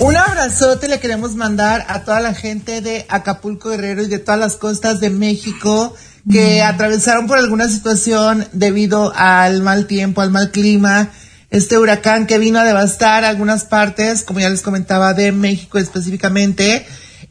Un abrazote le queremos mandar a toda la gente de Acapulco Guerrero y de todas las costas de México que atravesaron por alguna situación debido al mal tiempo, al mal clima, este huracán que vino a devastar algunas partes, como ya les comentaba, de México específicamente,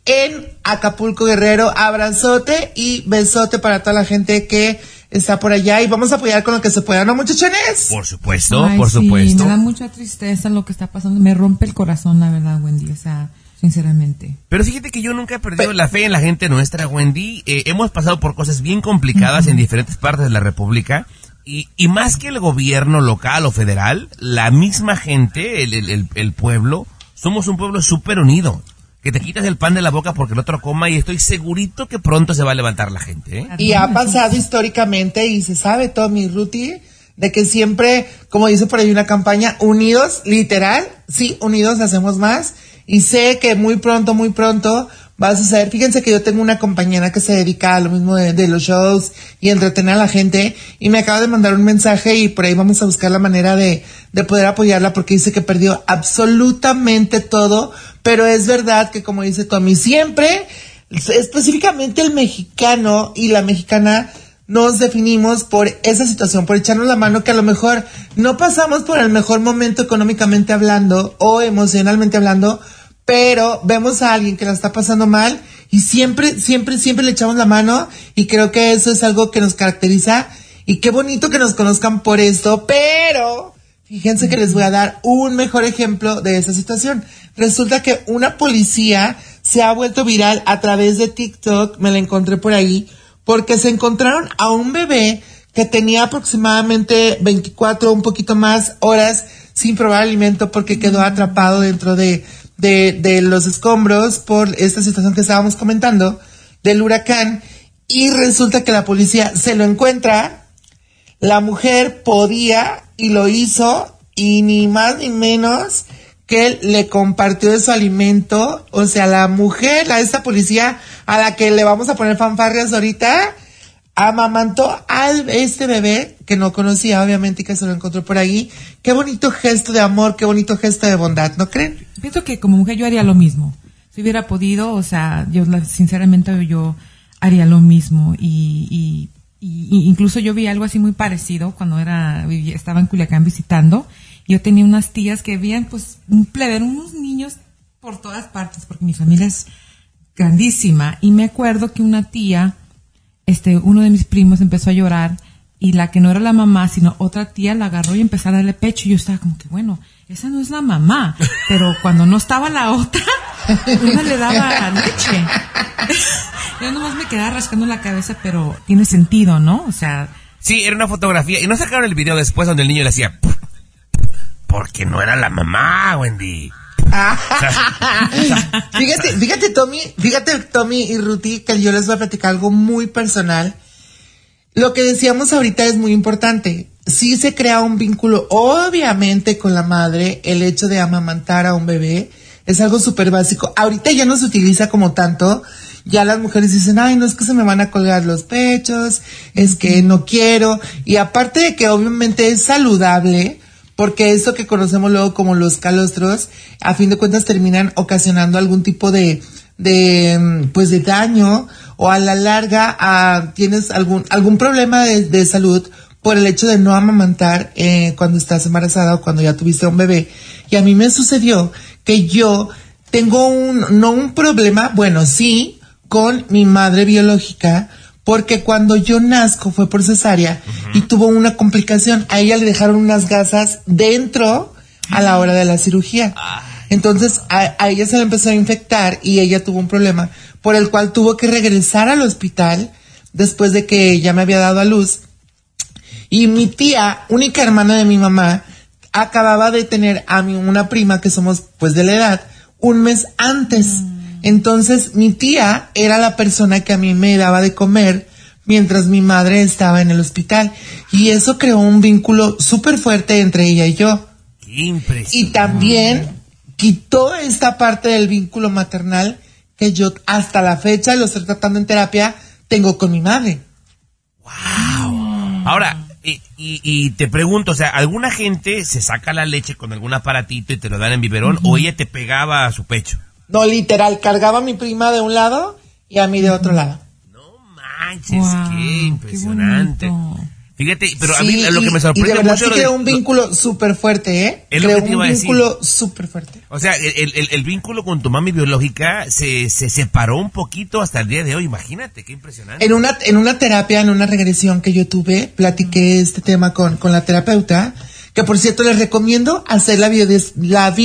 en Acapulco Guerrero. Abrazote y besote para toda la gente que está por allá y vamos a apoyar con lo que se pueda, ¿no, muchachones? Por supuesto, por supuesto. Me da mucha tristeza lo que está pasando. Me rompe el corazón, la verdad, Wendy. O sea, sinceramente. Pero fíjate que yo nunca he perdido la fe en la gente nuestra, Wendy. Eh, hemos pasado por cosas bien complicadas en diferentes partes de la República. Y, y, más que el gobierno local o federal, la misma gente, el, el, el pueblo, somos un pueblo súper unido que te quitas el pan de la boca porque el otro coma y estoy segurito que pronto se va a levantar la gente. ¿eh? Y ha pasado históricamente y se sabe, Tommy Ruti, de que siempre, como dice por ahí una campaña, unidos, literal, sí, unidos hacemos más. Y sé que muy pronto, muy pronto va a suceder. Fíjense que yo tengo una compañera que se dedica a lo mismo de, de, los shows y entretener a la gente y me acaba de mandar un mensaje y por ahí vamos a buscar la manera de, de poder apoyarla porque dice que perdió absolutamente todo, pero es verdad que como dice Tommy, siempre, específicamente el mexicano y la mexicana, nos definimos por esa situación, por echarnos la mano que a lo mejor no pasamos por el mejor momento económicamente hablando o emocionalmente hablando, pero vemos a alguien que la está pasando mal y siempre, siempre, siempre le echamos la mano y creo que eso es algo que nos caracteriza y qué bonito que nos conozcan por esto, pero fíjense que les voy a dar un mejor ejemplo de esa situación. Resulta que una policía se ha vuelto viral a través de TikTok, me la encontré por ahí, porque se encontraron a un bebé que tenía aproximadamente 24, un poquito más horas sin probar alimento porque quedó atrapado dentro de, de, de los escombros por esta situación que estábamos comentando del huracán y resulta que la policía se lo encuentra, la mujer podía y lo hizo y ni más ni menos que él le compartió de su alimento, o sea, la mujer, a esta policía a la que le vamos a poner fanfarrias ahorita, amamantó al este bebé que no conocía obviamente y que se lo encontró por ahí. Qué bonito gesto de amor, qué bonito gesto de bondad, ¿no creen? Pienso que como mujer yo haría lo mismo. Si hubiera podido, o sea, yo sinceramente yo haría lo mismo y, y, y incluso yo vi algo así muy parecido cuando era estaba en Culiacán visitando yo tenía unas tías que veían pues un plebe, unos niños por todas partes, porque mi familia es grandísima. Y me acuerdo que una tía, este, uno de mis primos empezó a llorar y la que no era la mamá, sino otra tía la agarró y empezó a darle pecho y yo estaba como que, bueno, esa no es la mamá. Pero cuando no estaba la otra, una le daba leche. Yo nomás me quedaba rascando la cabeza, pero tiene sentido, ¿no? O sea... Sí, era una fotografía. Y no sacaron el video después donde el niño le hacía... Porque no era la mamá, Wendy. fíjate, fíjate, Tommy, fíjate, Tommy y Ruti, que yo les voy a platicar algo muy personal. Lo que decíamos ahorita es muy importante. Sí se crea un vínculo, obviamente, con la madre, el hecho de amamantar a un bebé es algo súper básico. Ahorita ya no se utiliza como tanto. Ya las mujeres dicen, ay, no es que se me van a colgar los pechos, es que no quiero. Y aparte de que obviamente es saludable, porque eso que conocemos luego como los calostros, a fin de cuentas terminan ocasionando algún tipo de, de pues de daño o a la larga a, tienes algún, algún problema de, de salud por el hecho de no amamantar eh, cuando estás embarazada o cuando ya tuviste un bebé. Y a mí me sucedió que yo tengo un, no un problema, bueno, sí, con mi madre biológica, porque cuando yo nazco fue por cesárea y tuvo una complicación. A ella le dejaron unas gasas dentro a la hora de la cirugía. Entonces a, ella se le empezó a infectar y ella tuvo un problema por el cual tuvo que regresar al hospital después de que ya me había dado a luz. Y mi tía, única hermana de mi mamá, acababa de tener a mi una prima que somos pues de la edad un mes antes. Mm. Entonces mi tía era la persona que a mí me daba de comer mientras mi madre estaba en el hospital. Y eso creó un vínculo súper fuerte entre ella y yo. Y también quitó esta parte del vínculo maternal que yo hasta la fecha lo estoy tratando en terapia, tengo con mi madre. Wow. Ahora, Y, y, y te pregunto, o sea, ¿alguna gente se saca la leche con algún aparatito y te lo dan en biberón o ella te pegaba a su pecho? No, literal, cargaba a mi prima de un lado y a mí de otro lado. No manches, qué impresionante. Fíjate, pero a mí lo que y- me y sorprende de verdad mucho sí creó un vínculo súper fuerte, ¿eh? Es lo creó que te iba un a decir. vínculo súper fuerte. O sea, el, el- el vínculo con tu mami biológica se, se separó un poquito hasta el día de hoy. Imagínate, qué impresionante. En una, en una terapia, en una regresión que yo tuve, platiqué este tema con, con la terapeuta, que por cierto les recomiendo hacer la, biodes- la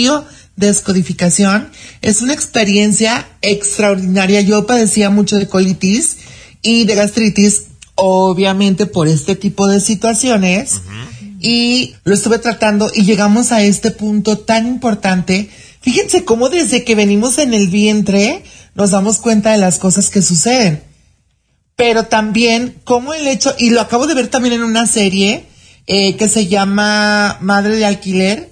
biodescodificación. Es una experiencia extraordinaria. Yo padecía mucho de colitis y de gastritis, obviamente por este tipo de situaciones. Y lo estuve tratando y llegamos a este punto tan importante. Fíjense cómo desde que venimos en el vientre nos damos cuenta de las cosas que suceden pero también como el hecho, y lo acabo de ver también en una serie eh, que se llama Madre de Alquiler,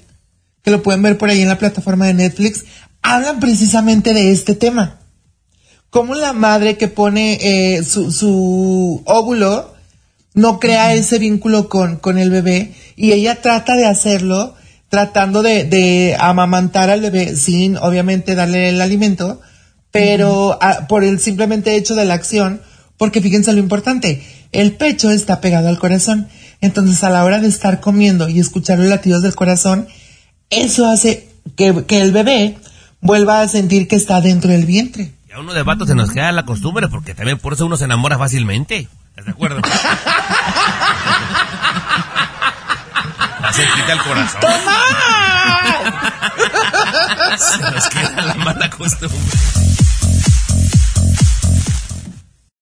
que lo pueden ver por ahí en la plataforma de Netflix, hablan precisamente de este tema. Como la madre que pone eh, su, su óvulo no crea ese vínculo con, con el bebé y ella trata de hacerlo tratando de, de amamantar al bebé sin obviamente darle el alimento, pero por el simplemente hecho de la acción, porque fíjense lo importante, el pecho está pegado al corazón, entonces a la hora de estar comiendo y escuchar los latidos del corazón, eso hace que, que el bebé vuelva a sentir que está dentro del vientre. Y a uno de vato se nos queda la costumbre porque también por eso uno se enamora fácilmente. ¿Estás de acuerdo? se quita el corazón. Se nos queda la mala costumbre.